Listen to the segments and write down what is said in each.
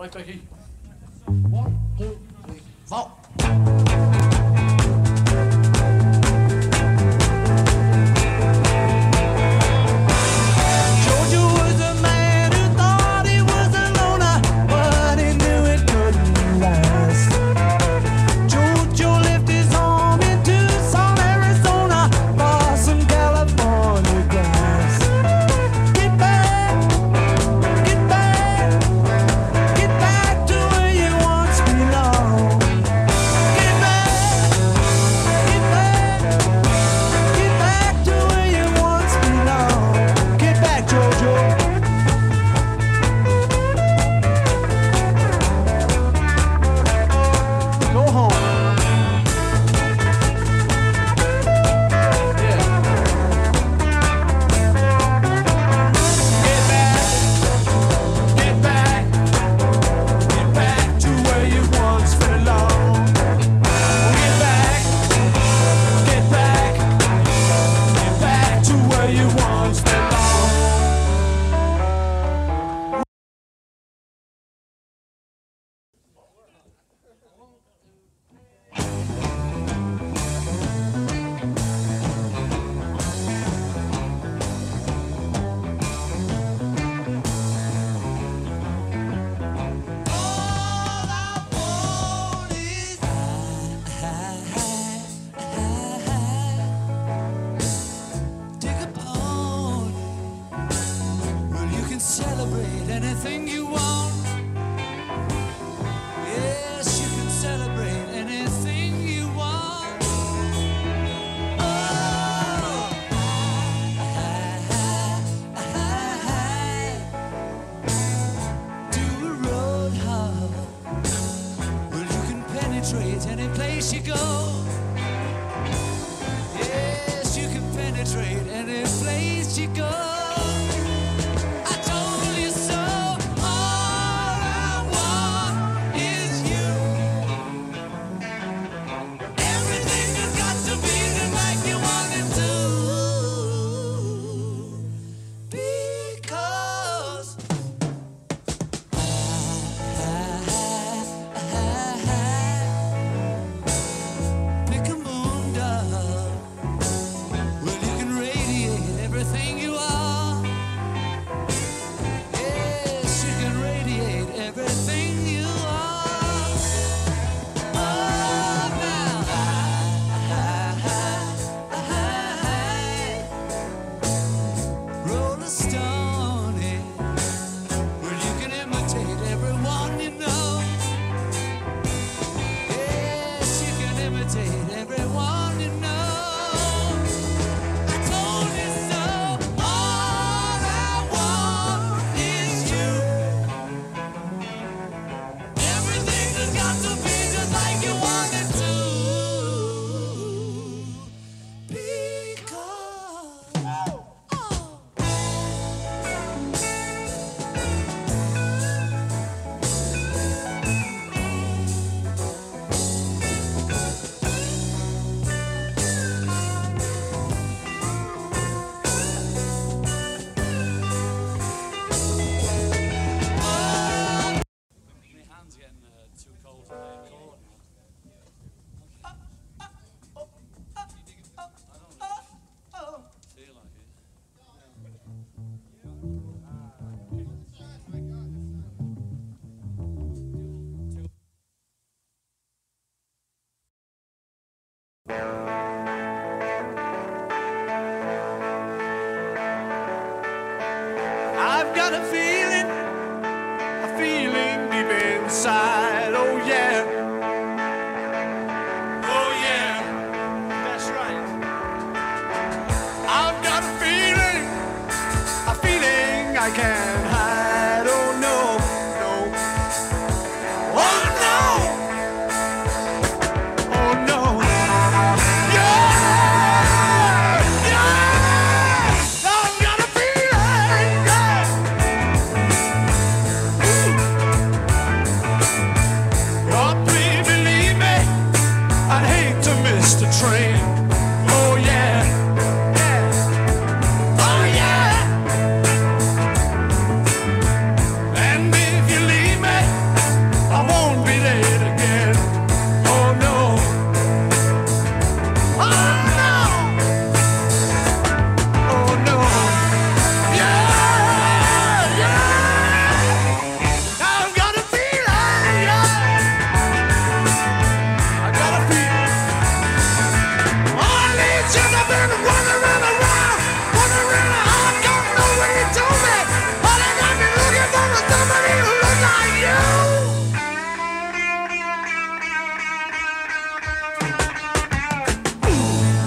Right, Becky. One, two, three, four. It's the trade any place you go. hesitated.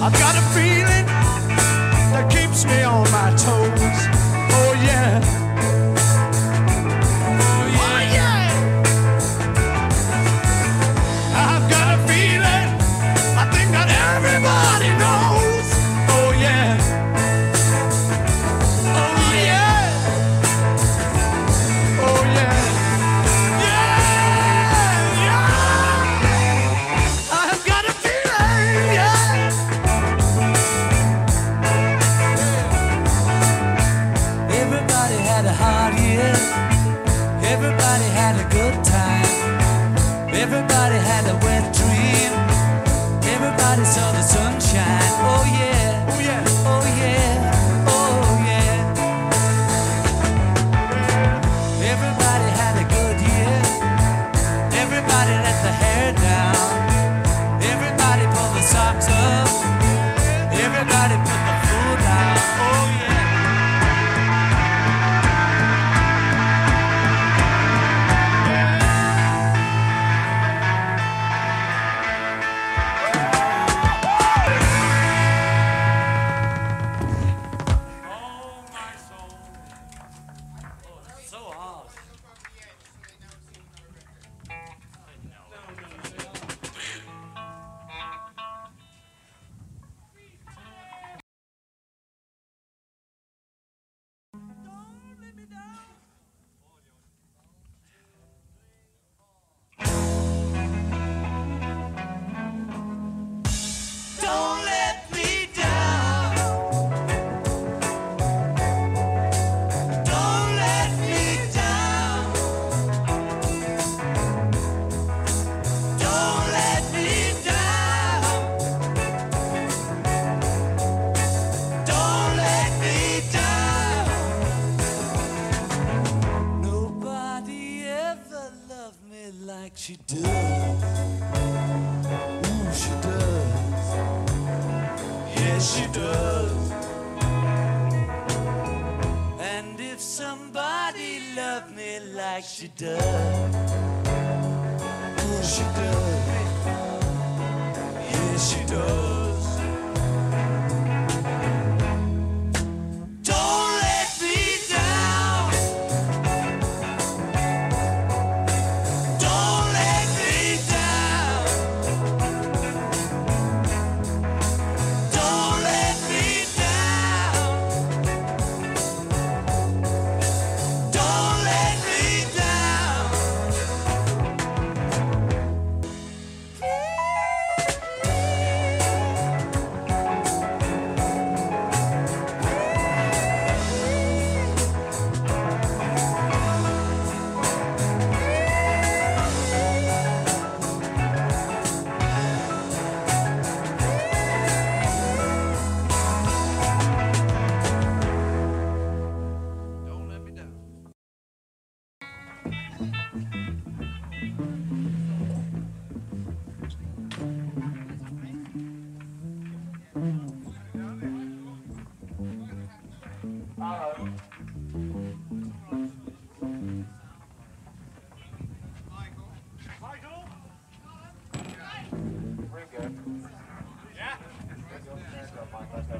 I've got a feeling. Everybody had a good time. Everybody had a wet dream. Everybody saw the sunshine. Oh yeah. Oh yeah. Oh yeah. Oh yeah. Everybody had a good year. Everybody let the hair down. She does. And if somebody loved me like she does, she does. Yes, she does. The